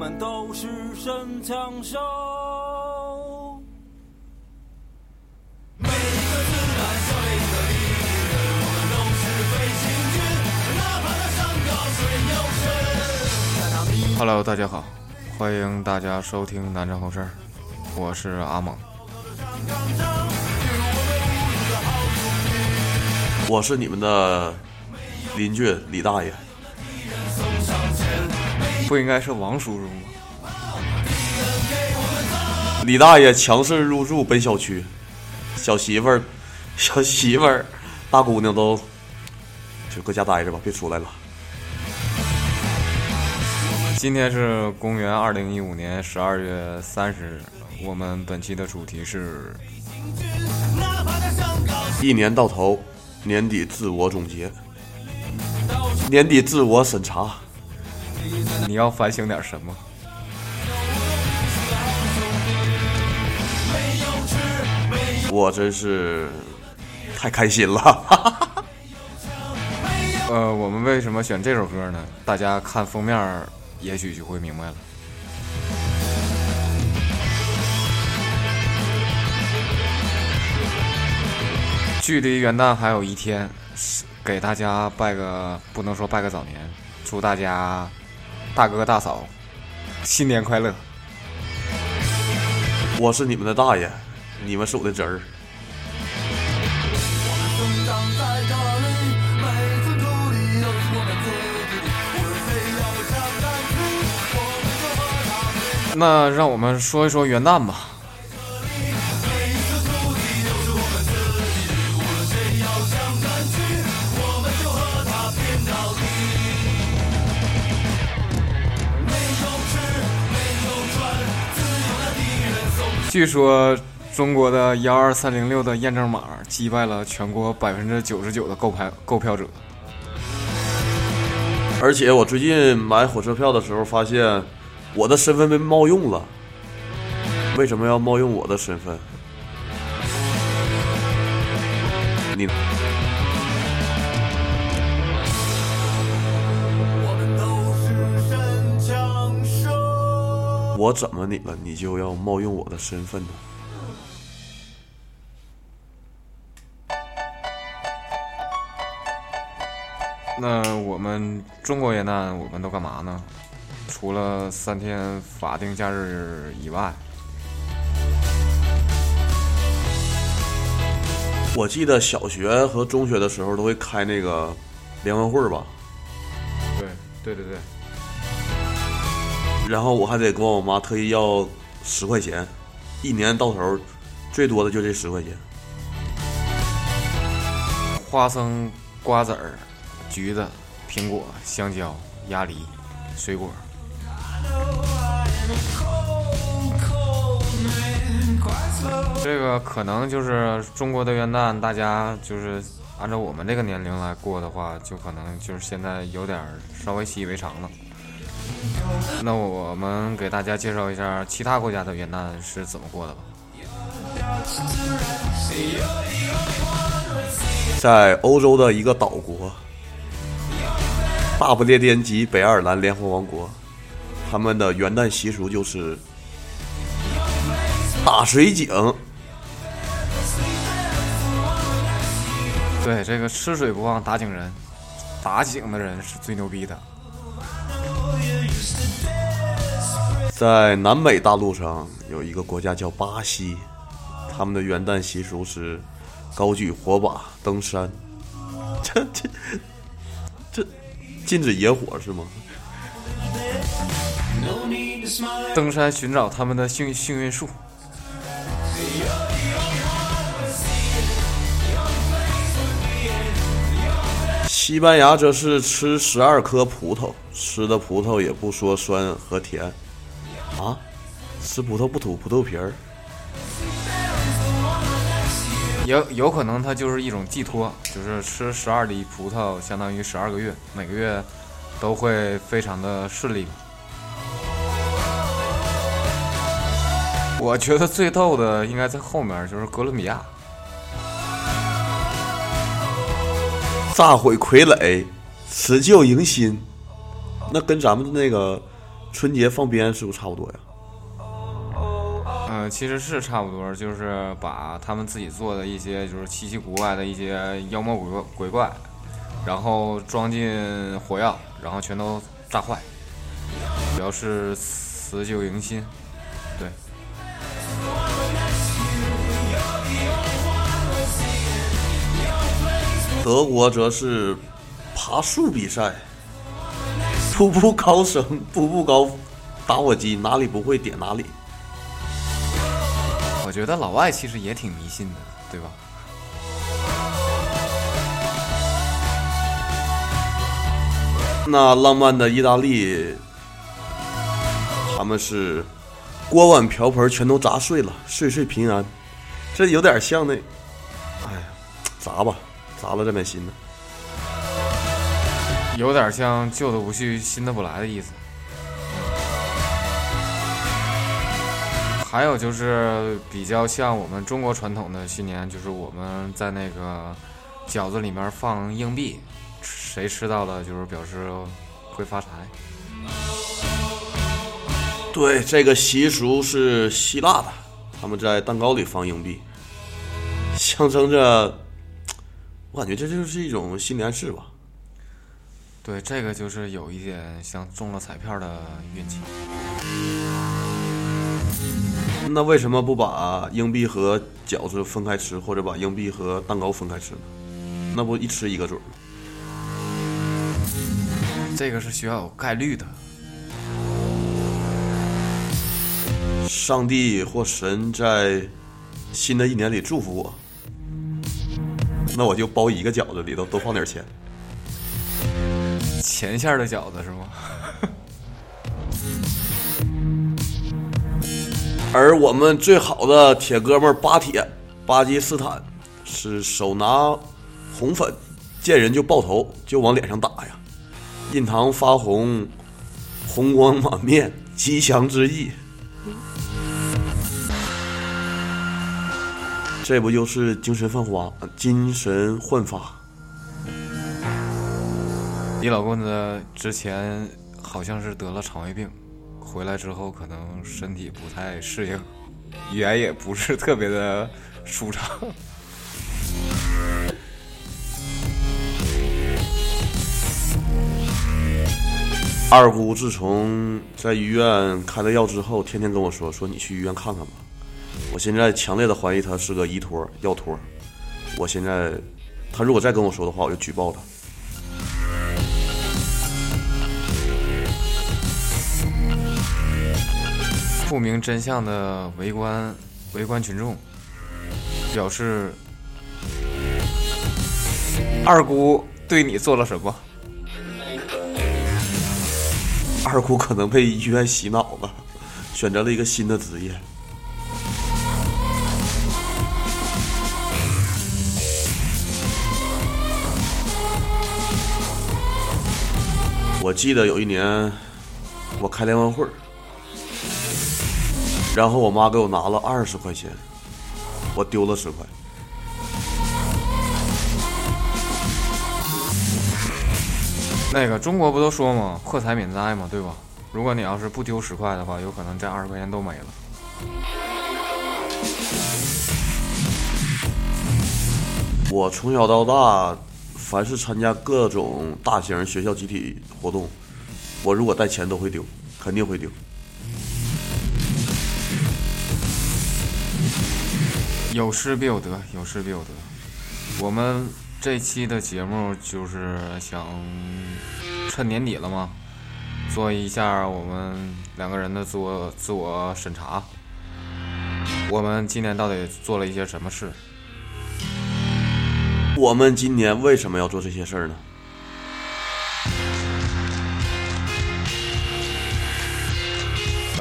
们都是神枪手。每一个子弹消灭一个敌人，我们都是飞行员，哪怕那山高水又深。在那迷 Hello，大家好，欢迎大家收听南城后事，我是阿猛。我是你们的邻居李大爷，不应该是王叔叔吗？李大爷强势入住本小区，小媳妇儿、小媳妇儿、大姑娘都就搁家待着吧，别出来了。今天是公元二零一五年十二月三十日，我们本期的主题是一年到头，年底自我总结，年底自我审查。你要反省点什么？我真是太开心了，呃，我们为什么选这首歌呢？大家看封面，也许就会明白了。距离元旦还有一天，是给大家拜个不能说拜个早年，祝大家大哥大嫂新年快乐！我是你们的大爷，你们是我的侄儿。那让我们说一说元旦吧。据说中国的幺二三零六的验证码击败了全国百分之九十九的购牌购票者。而且我最近买火车票的时候发现，我的身份被冒用了。为什么要冒用我的身份？你我怎么你了？你就要冒用我的身份呢？那我们中国元旦我们都干嘛呢？除了三天法定假日以外，我记得小学和中学的时候都会开那个联欢会吧，对对对对，然后我还得管我妈特意要十块钱，一年到头最多的就这十块钱。花生、瓜子儿、橘子、苹果、香蕉、鸭梨、水果。这个可能就是中国的元旦，大家就是按照我们这个年龄来过的话，就可能就是现在有点稍微习以为常了。那我们给大家介绍一下其他国家的元旦是怎么过的吧。在欧洲的一个岛国，大不列颠及北爱尔兰联合王国，他们的元旦习俗就是打水井。对，这个吃水不忘打井人，打井的人是最牛逼的。在南美大陆上有一个国家叫巴西，他们的元旦习俗是高举火把登山。这这这禁止野火是吗？登山寻找他们的幸幸运树。西班牙则是吃十二颗葡萄，吃的葡萄也不说酸和甜，啊，吃葡萄不吐葡萄皮儿。有有可能它就是一种寄托，就是吃十二粒葡萄相当于十二个月，每个月都会非常的顺利。我觉得最逗的应该在后面，就是哥伦比亚。炸毁傀儡，辞旧迎新，那跟咱们的那个春节放鞭是不是差不多呀？呃，其实是差不多，就是把他们自己做的一些就是稀奇古怪的一些妖魔鬼怪鬼怪，然后装进火药，然后全都炸坏，表示辞旧迎新。对，德国则是爬树比赛，步步高升，步步高，打火机哪里不会点哪里。我觉得老外其实也挺迷信的，对吧？那浪漫的意大利，他们是锅碗瓢盆全都砸碎了，岁岁平安。这有点像那，哎呀，砸吧，砸了再买新的。有点像旧的不去，新的不来的意思。还有就是比较像我们中国传统的新年，就是我们在那个饺子里面放硬币，谁吃到了就是表示会发财。对，这个习俗是希腊的，他们在蛋糕里放硬币，象征着，我感觉这就是一种心理暗示吧。对，这个就是有一点像中了彩票的运气。那为什么不把硬币和饺子分开吃，或者把硬币和蛋糕分开吃呢？那不一吃一个准吗？这个是需要有概率的。上帝或神在新的一年里祝福我，那我就包一个饺子里头多放点钱。钱馅儿的饺子是吗？而我们最好的铁哥们儿巴铁，巴基斯坦是手拿红粉，见人就爆头，就往脸上打呀，印堂发红，红光满面，吉祥之意。这不就是精神焕发？精神焕发。你老公呢之前好像是得了肠胃病，回来之后可能身体不太适应，语言也不是特别的舒畅。二姑自从在医院开了药之后，天天跟我说：“说你去医院看看吧。”我现在强烈的怀疑他是个医托、药托。我现在，他如果再跟我说的话，我就举报他。不明真相的围观围观群众表示，二姑对你做了什么？二姑可能被医院洗脑了，选择了一个新的职业。我记得有一年，我开联欢会儿，然后我妈给我拿了二十块钱，我丢了十块。那个中国不都说嘛，破财免灾嘛，对吧？如果你要是不丢十块的话，有可能这二十块钱都没了。我从小到大，凡是参加各种大型学校集体活动，我如果带钱都会丢，肯定会丢。有失必有得，有失必有得。我们这期的节目就是想趁年底了嘛，做一下我们两个人的自我自我审查。我们今年到底做了一些什么事？我们今年为什么要做这些事儿呢？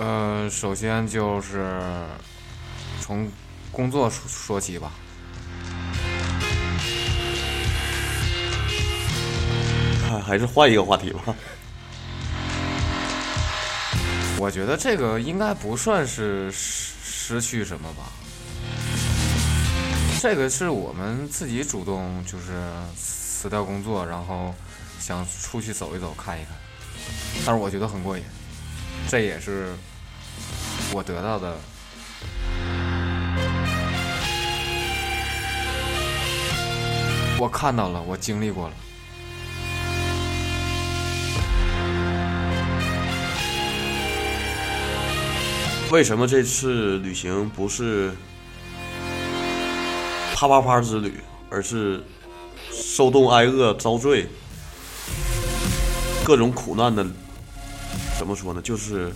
呃，首先就是从工作说说起吧。还 还是换一个话题吧。我觉得这个应该不算是失失去什么吧，这个是我们自己主动就是辞掉工作，然后想出去走一走看一看，但是我觉得很过瘾。这也是我得到的。我看到了，我经历过了。为什么这次旅行不是啪啪啪之旅，而是受冻挨饿遭罪，各种苦难的？怎么说呢？就是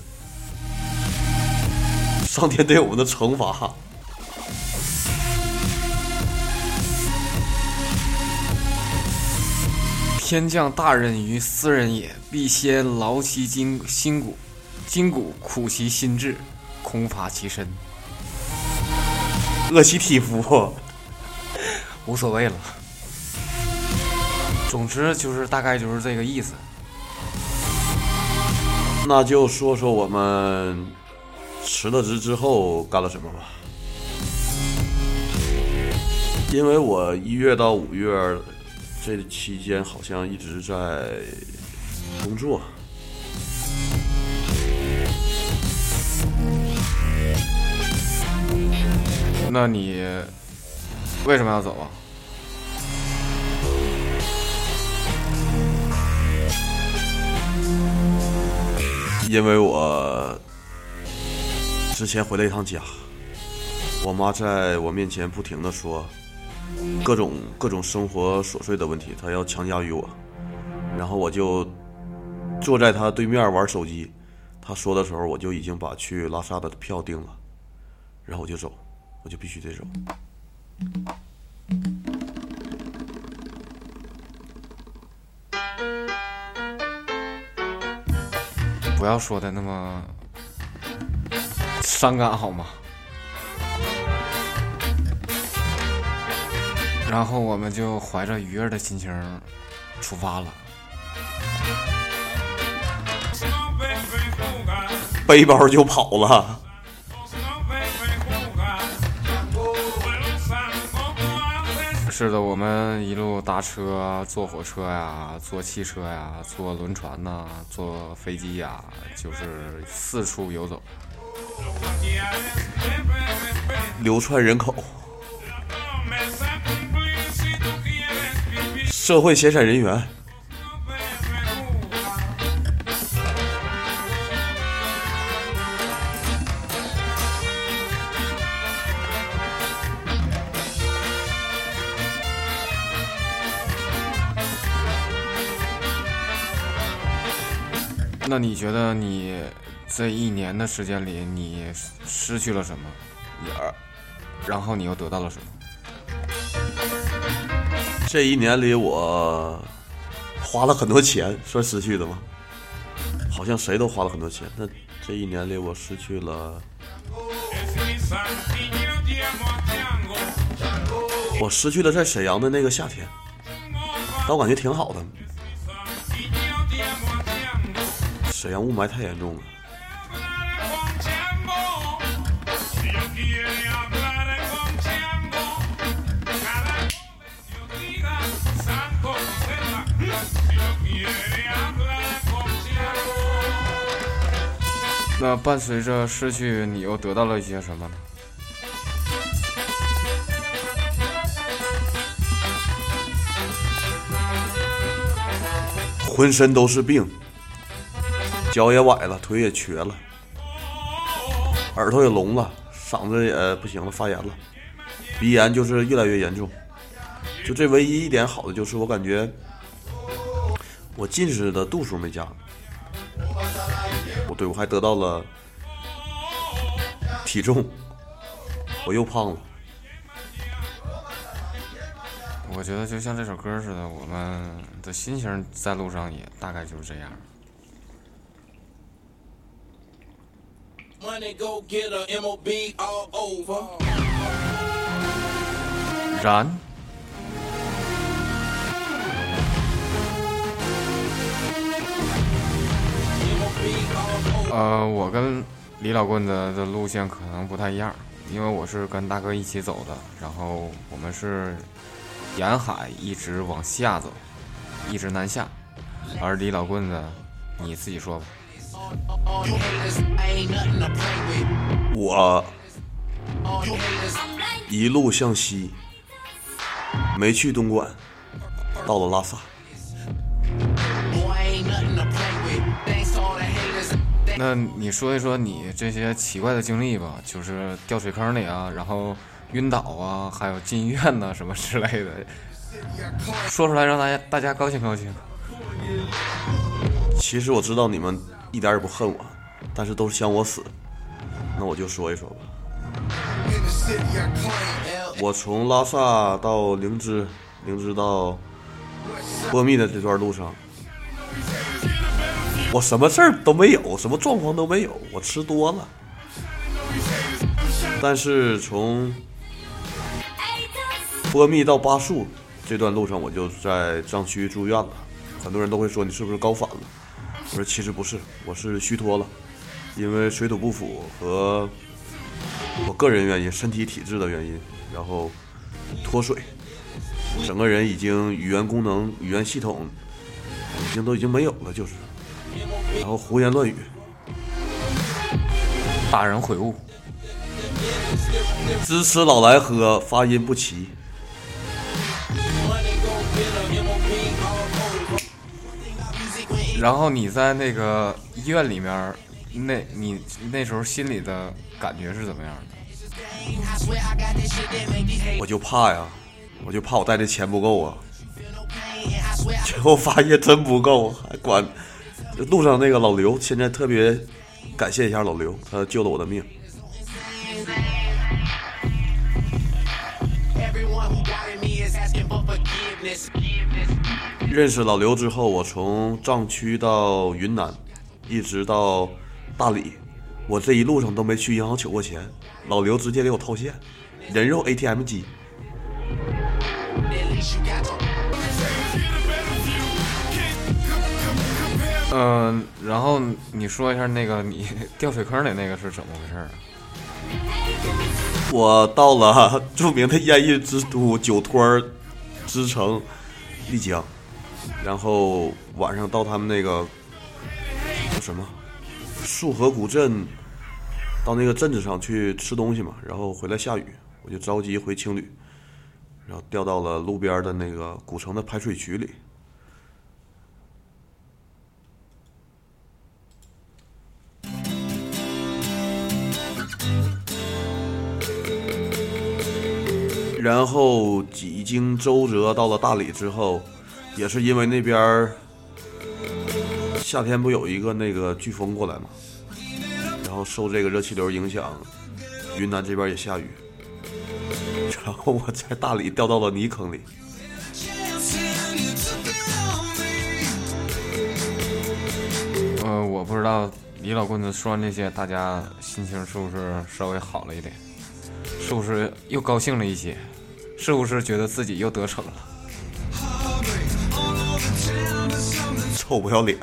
上天对我们的惩罚。天降大任于斯人也，必先劳其筋筋骨，筋骨苦其心志，空乏其身。饿其体肤，无所谓了。总之就是大概就是这个意思。那就说说我们辞了职之后干了什么吧。因为我一月到五月这期间好像一直在工作。那你为什么要走啊？因为我之前回了一趟家，我妈在我面前不停的说各种各种生活琐碎的问题，她要强加于我，然后我就坐在她对面玩手机，她说的时候我就已经把去拉萨的票订了，然后我就走，我就必须得走。不要说的那么伤感好吗？然后我们就怀着愉悦的心情出发了。背包就跑了。是的，我们一路搭车、坐火车呀、坐汽车呀、坐轮船呐、坐飞机呀，就是四处游走。流窜人口，社会闲散人员。那你觉得你这一年的时间里，你失去了什么？然后你又得到了什么？这一年里，我花了很多钱，算失去的吗？好像谁都花了很多钱。那这一年里，我失去了，我失去了在沈阳的那个夏天，但我感觉挺好的。沈阳雾霾太严重了。那伴随着失去，你又得到了一些什么呢？浑身都是病，脚也崴了，腿也瘸了，耳朵也聋了，嗓子也不行了，发炎了，鼻炎就是越来越严重。就这唯一一点好的就是我感觉我近视的度数没加，我对我还得到了体重，我又胖了。我觉得就像这首歌似的，我们的心情在路上也大概就是这样。燃，MOB all over. 呃，我跟李老棍子的路线可能不太一样，因为我是跟大哥一起走的，然后我们是沿海一直往下走，一直南下，而李老棍子，你自己说吧。我一路向西，没去东莞，到了拉萨。那你说一说你这些奇怪的经历吧，就是掉水坑里啊，然后晕倒啊，还有进医院呐、什么之类的，说出来让大家大家高兴高兴。其实我知道你们一点也不恨我，但是都是想我死。那我就说一说吧。我从拉萨到灵芝，灵芝到波密的这段路上，我什么事儿都没有，什么状况都没有，我吃多了。但是从波密到巴树这段路上，我就在藏区住院了。很多人都会说你是不是高反了？我说其实不是，我是虚脱了，因为水土不服和我个人原因、身体体质的原因，然后脱水，整个人已经语言功能、语言系统已经都已经没有了，就是，然后胡言乱语，大人悔悟，支持老来喝，发音不齐。然后你在那个医院里面，那你那时候心里的感觉是怎么样的？我就怕呀，我就怕我带的钱不够啊。最后发现真不够，还管路上那个老刘，现在特别感谢一下老刘，他救了我的命。认识老刘之后，我从藏区到云南，一直到大理，我这一路上都没去银行取过钱，老刘直接给我套现，人肉 ATM 机。嗯、然后你说一下那个你掉水坑里那个是怎么回事啊？我到了著名的烟叶之都酒托儿之城丽江，然后晚上到他们那个什么束河古镇，到那个镇子上去吃东西嘛，然后回来下雨，我就着急回青旅，然后掉到了路边的那个古城的排水渠里。然后几经周折到了大理之后，也是因为那边夏天不有一个那个飓风过来嘛，然后受这个热气流影响，云南这边也下雨，然后我在大理掉到了泥坑里。呃，我不知道李老棍子说完这些，大家心情是不是稍微好了一点？是不是又高兴了一些？是不是觉得自己又得逞了？臭不要脸！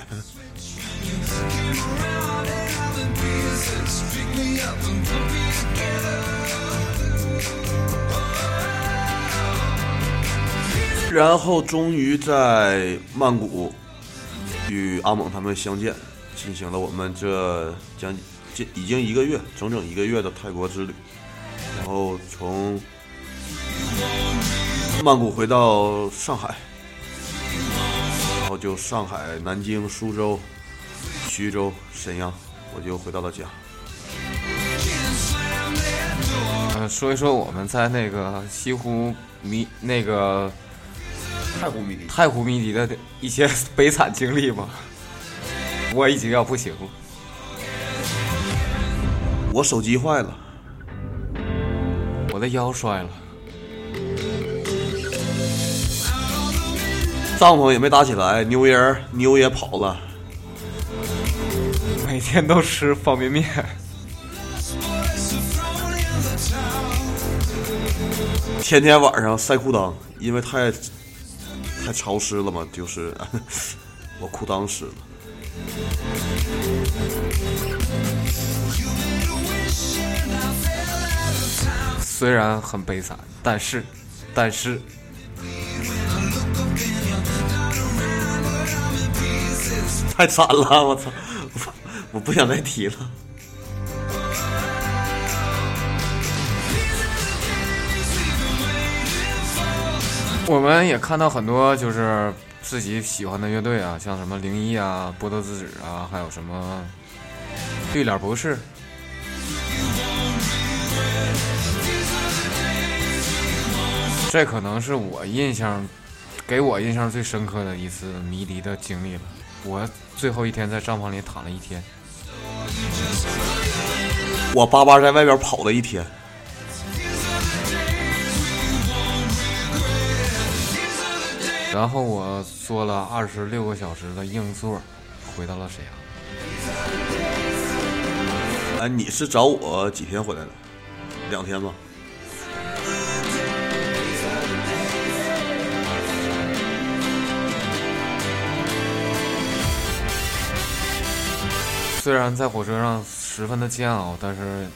然后终于在曼谷与阿猛他们相见，进行了我们这将近已经一个月，整整一个月的泰国之旅。然后从曼谷回到上海，就上海、南京、苏州、徐州、沈阳，我就回到了家。呃，说一说我们在那个西湖迷那个太湖迷离，太湖迷笛的一些悲惨经历吧。我已经要不行了。我手机坏了，我的腰摔了，帐篷也没搭起来，牛人牛也跑了，每天都吃方便面。天天晚上晒裤裆，因为太太潮湿了嘛，就是 我裤裆湿了。虽然很悲惨，但是，但是，太惨了，我操！我不想再提了。我们也看到很多就是自己喜欢的乐队啊，像什么零一啊、波多之子啊，还有什么绿脸博士。这可能是我印象，给我印象最深刻的一次迷离的经历了。我最后一天在帐篷里躺了一天，我巴巴在外边跑了一天，然后我坐了二十六个小时的硬座，回到了沈阳。哎，你是找我几天回来的？两天吧。虽然在火车上十分的煎熬，但是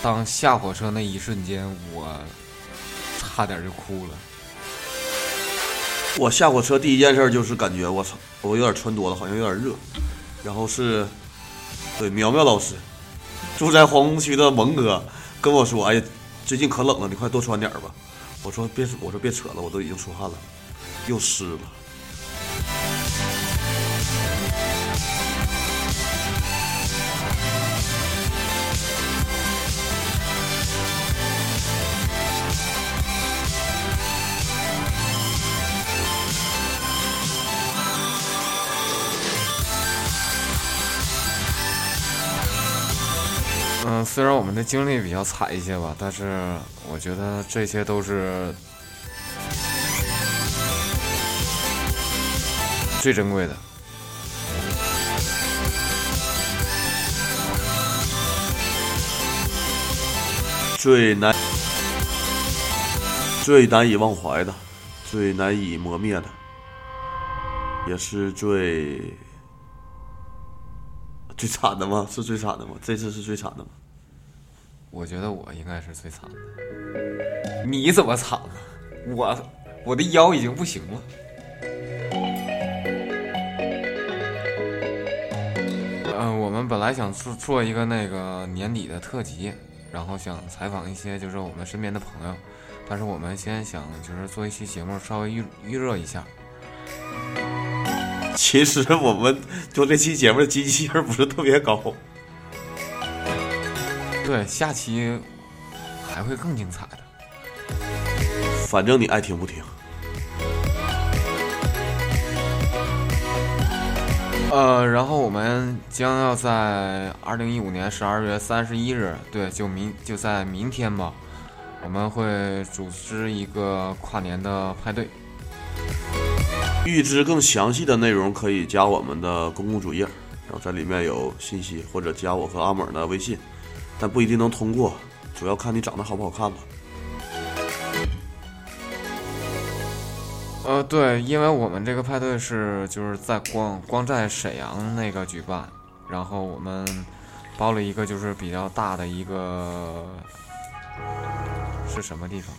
当下火车那一瞬间，我差点就哭了。我下火车第一件事就是感觉我操，我有点穿多了，好像有点热。然后是，对苗苗老师，住在黄龙区的蒙哥跟我说：“哎呀，最近可冷了，你快多穿点吧。”我说：“别，我说别扯了，我都已经出汗了，又湿了。”虽然我们的经历比较惨一些吧，但是我觉得这些都是最珍贵的。最难、最难以忘怀的、最难以磨灭的，也是最最惨的吗？是最惨的吗？这次是最惨的吗？我觉得我应该是最惨的。你怎么惨了？我我的腰已经不行了。嗯、我们本来想做做一个那个年底的特辑，然后想采访一些就是我们身边的朋友，但是我们先想就是做一期节目，稍微预预热一下。其实我们做这期节目的积极性不是特别高。对，下期还会更精彩的。反正你爱听不听。呃，然后我们将要在二零一五年十二月三十一日，对，就明就在明天吧，我们会组织一个跨年的派对。预知更详细的内容，可以加我们的公共主页，然后在里面有信息，或者加我和阿猛的微信，但不一定能通过，主要看你长得好不好看吧。呃，对，因为我们这个派对是就是在光光在沈阳那个举办，然后我们包了一个就是比较大的一个是什么地方？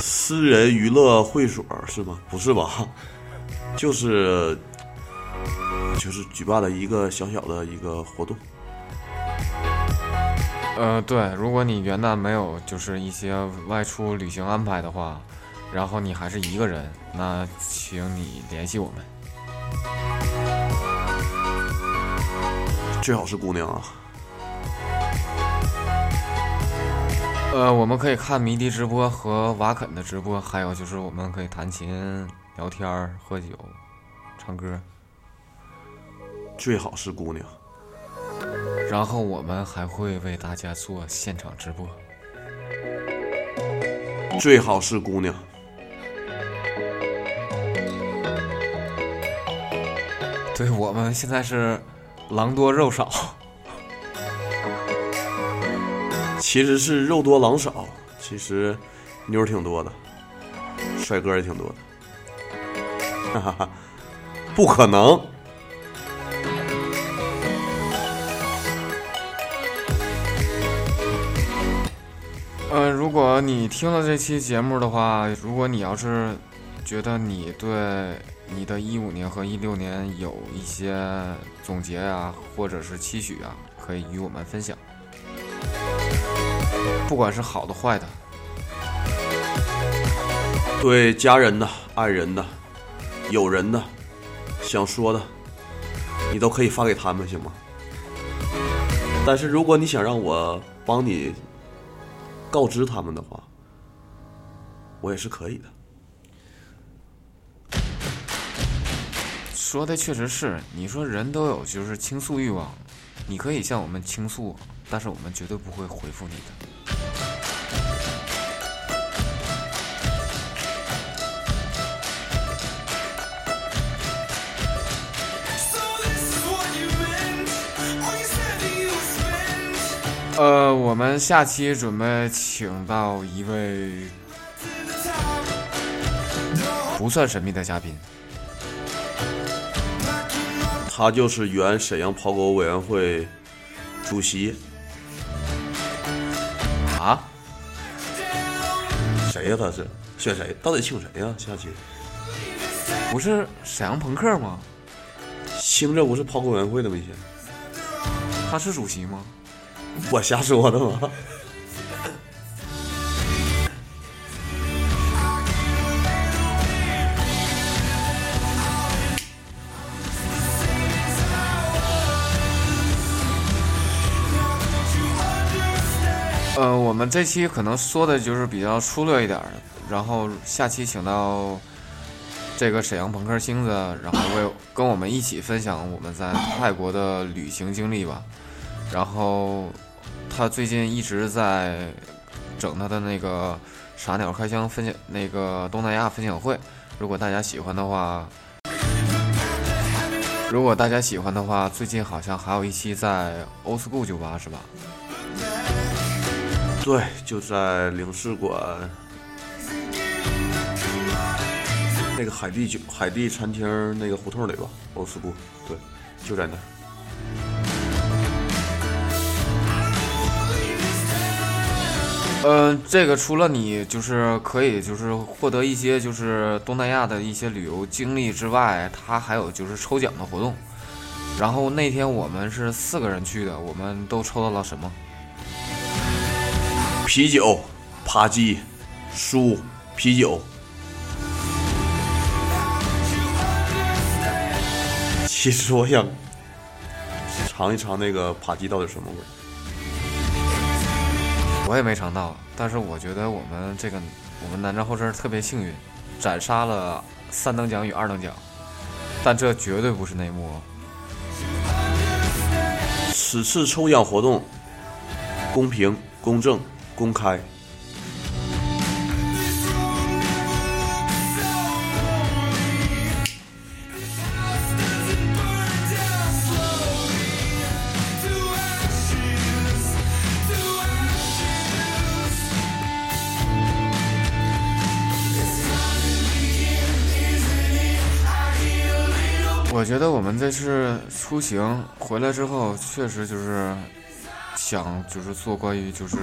私人娱乐会所是吗？不是吧？就是就是举办了一个小小的一个活动。呃，对，如果你元旦没有就是一些外出旅行安排的话，然后你还是一个人，那请你联系我们。最好是姑娘啊！呃，我们可以看迷笛直播和瓦肯的直播，还有就是我们可以弹琴、聊天儿、喝酒、唱歌，最好是姑娘。然后我们还会为大家做现场直播。最好是姑娘。对，我们现在是狼多肉少，其实是肉多狼少，其实妞儿挺多的，帅哥也挺多的，哈哈哈，不可能。如果你听了这期节目的话，如果你要是觉得你对你的一五年和一六年有一些总结啊，或者是期许啊，可以与我们分享。不管是好的坏的，对家人的、爱人的、友人的、想说的，你都可以发给他们，行吗？但是如果你想让我帮你告知他们的话，我也是可以的。说的确实是，你说人都有就是倾诉欲望，你可以向我们倾诉，但是我们绝对不会回复你的。呃，我们下期准备请到一位不算神秘的嘉宾。他就是原沈阳跑狗委员会主席，啊？谁呀、他是选谁？到底请谁呀、下期不是沈阳朋克吗？星这不是跑狗委员会的吗？以前他是主席吗？我瞎说的吗？呃，我们这期可能说的就是比较粗略一点，然后下期请到这个沈阳朋克星子，然后为跟我们一起分享我们在泰国的旅行经历吧。然后他最近一直在整他的那个傻鸟开箱分享那个东南亚分享会，如果大家喜欢的话。如果大家喜欢的话，最近好像还有一期在 Old School 酒吧是吧？对，就在领事馆那个海地酒海地餐厅那个胡同里吧，欧斯布，对，就在那儿。嗯，这个除了你就是可以就是获得一些就是东南亚的一些旅游经历之外，它还有就是抽奖的活动。然后那天我们是四个人去的，我们都抽到了什么？啤酒、扒鸡、书、啤酒。其实我想尝一尝那个扒鸡到底什么味儿。我也没尝到，但是我觉得我们这个我们南站后生特别幸运，斩杀了三等奖与二等奖，但这绝对不是内幕哦。此次抽奖活动公平、公正、公开。觉得我们这次出行回来之后，确实就是想就是做关于就是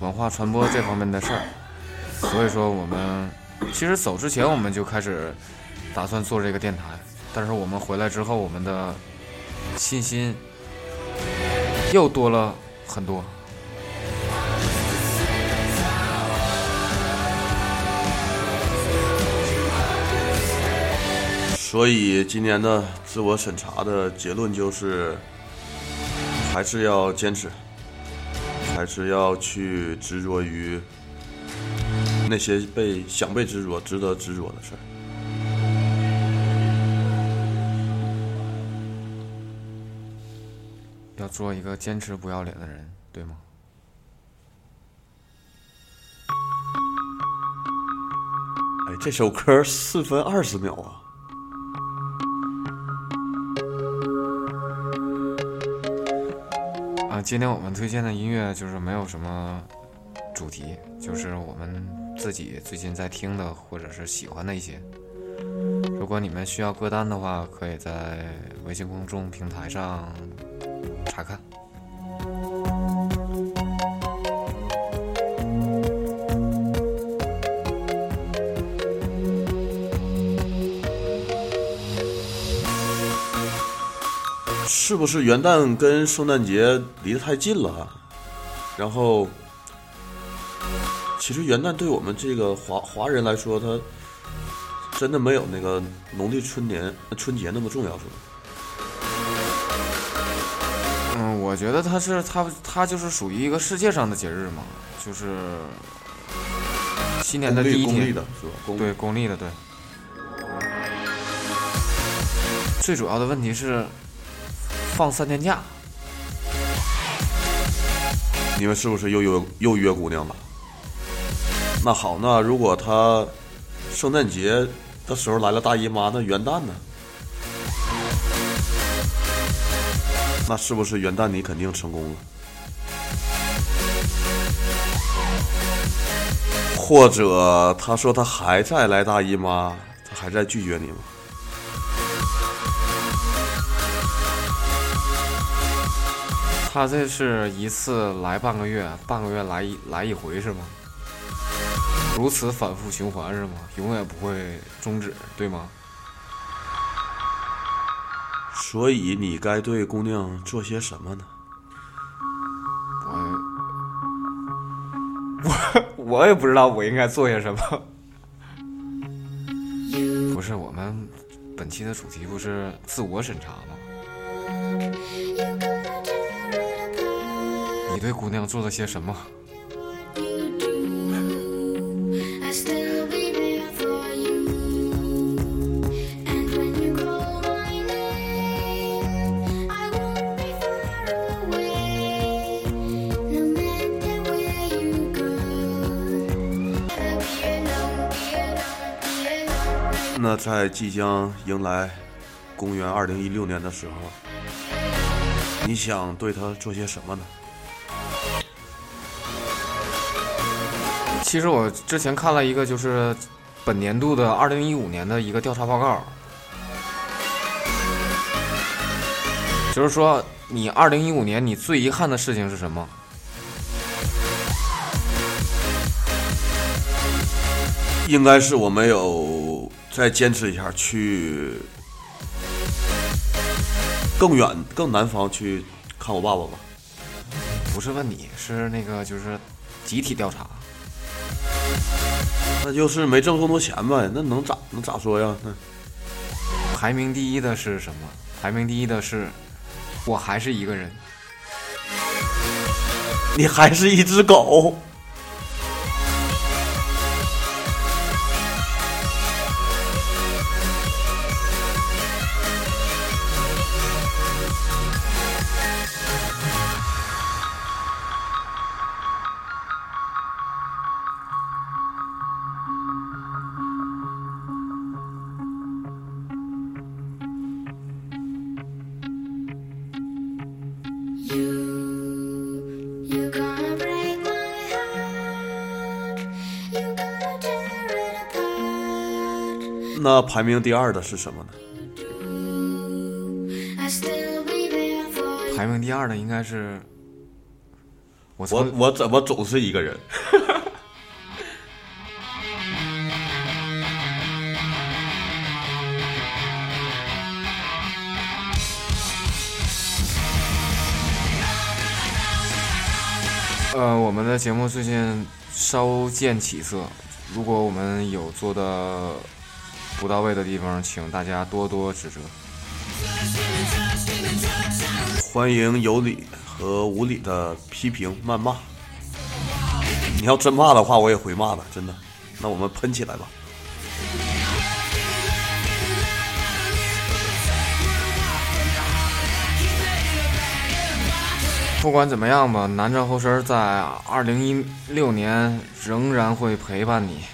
文化传播这方面的事儿，所以说我们其实走之前我们就开始打算做这个电台，但是我们回来之后，我们的信心又多了很多。所以今年的自我审查的结论就是，还是要坚持，还是要去执着于那些被想被执着、值得执着的事儿。要做一个坚持不要脸的人，对吗？哎，这首歌四分二十秒啊！今天我们推荐的音乐就是没有什么主题，就是我们自己最近在听的或者是喜欢的一些。如果你们需要歌单的话，可以在微信公众平台上查看。是不是元旦跟圣诞节离得太近了？然后，其实元旦对我们这个华华人来说，它真的没有那个农历春年春节那么重要，是吧？嗯，我觉得它是它它就是属于一个世界上的节日嘛，就是新年的公第一天历公历的，是吧？公对，公历的，对。最主要的问题是放三天假，你们是不是又约又约姑娘了？那好，那如果她圣诞节的时候来了大姨妈，那元旦呢？那是不是元旦你肯定成功了？或者他说他还在来大姨妈，他还在拒绝你吗？他这是一次来半个月，半个月来一来一回是吗？如此反复循环是吗？永远不会终止，对吗？所以你该对姑娘做些什么呢？我我我也不知道我应该做些什么。不是我们本期的主题不是自我审查吗？你对姑娘做了些什么？I still be there for you. And when you call my name, I won't be far away. No matter where you go, I'll be alone, be alone, be alone. 那在即将迎来公元二零一六年的时候，你想对她做些什么呢？其实我之前看了一个，就是本年度的二零一五年的一个调查报告，就是说你二零一五年你最遗憾的事情是什么？应该是我没有再坚持一下去更远、更南方去看我爸爸吧。不是问你，是那个就是集体调查。那就是没挣这么多钱呗，那能咋能咋说呀？那排名第一的是什么？排名第一的是，我还是一个人。你还是一只狗。排名第二的是什么呢.排名第二的应该是我我我怎么总是一个人？呃，我们的节目最近稍见起色，如果我们有做的不到位的地方，请大家多多指责。欢迎有理和无理的批评谩骂。你要真骂的话，我也会骂的，真的。那我们喷起来吧。不管怎么样吧，南站后身在二零一六年仍然会陪伴你。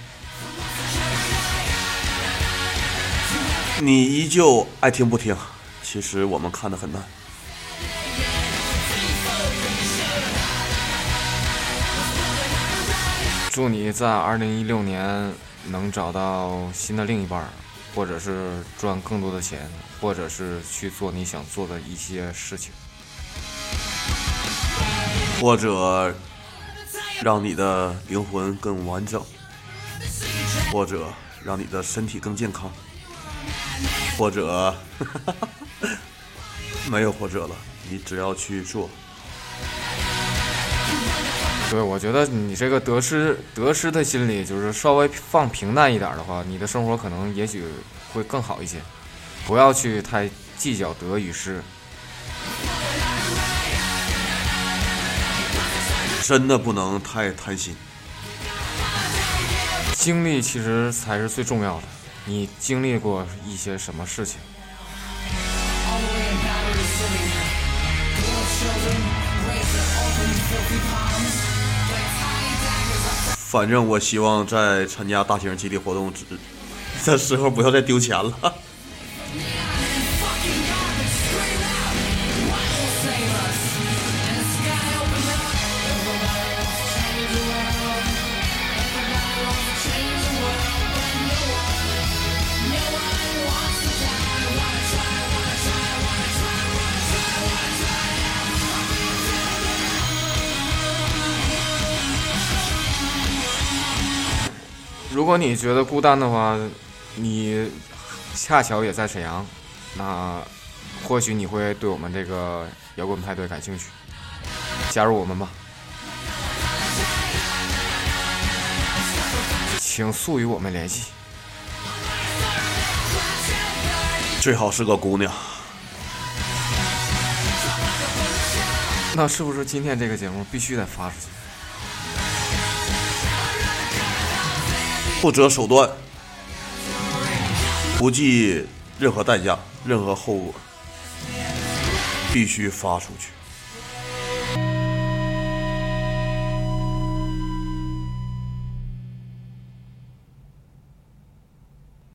你依旧爱听不听，其实我们看的很淡。祝你在二零一六年能找到新的另一半儿，或者是赚更多的钱，或者是去做你想做的一些事情。或者让你的灵魂更完整，或者让你的身体更健康，或者 没有或者了，你只要去做。对，我觉得你这个得失得失的心理，就是稍微放平淡一点的话，你的生活可能也许会更好一些。不要去太计较得与失。真的不能太贪心。经历其实才是最重要的。你经历过一些什么事情？反正我希望在参加大型集体活动之的时候，不要再丢钱了。果你觉得孤单的话，你恰巧也在沈阳，那或许你会对我们这个摇滚派对感兴趣，加入我们吧。请速与我们联系。最好是个姑娘。那是不是今天这个节目必须得发出去？不择手段，不计任何代价、任何后果，必须发出去。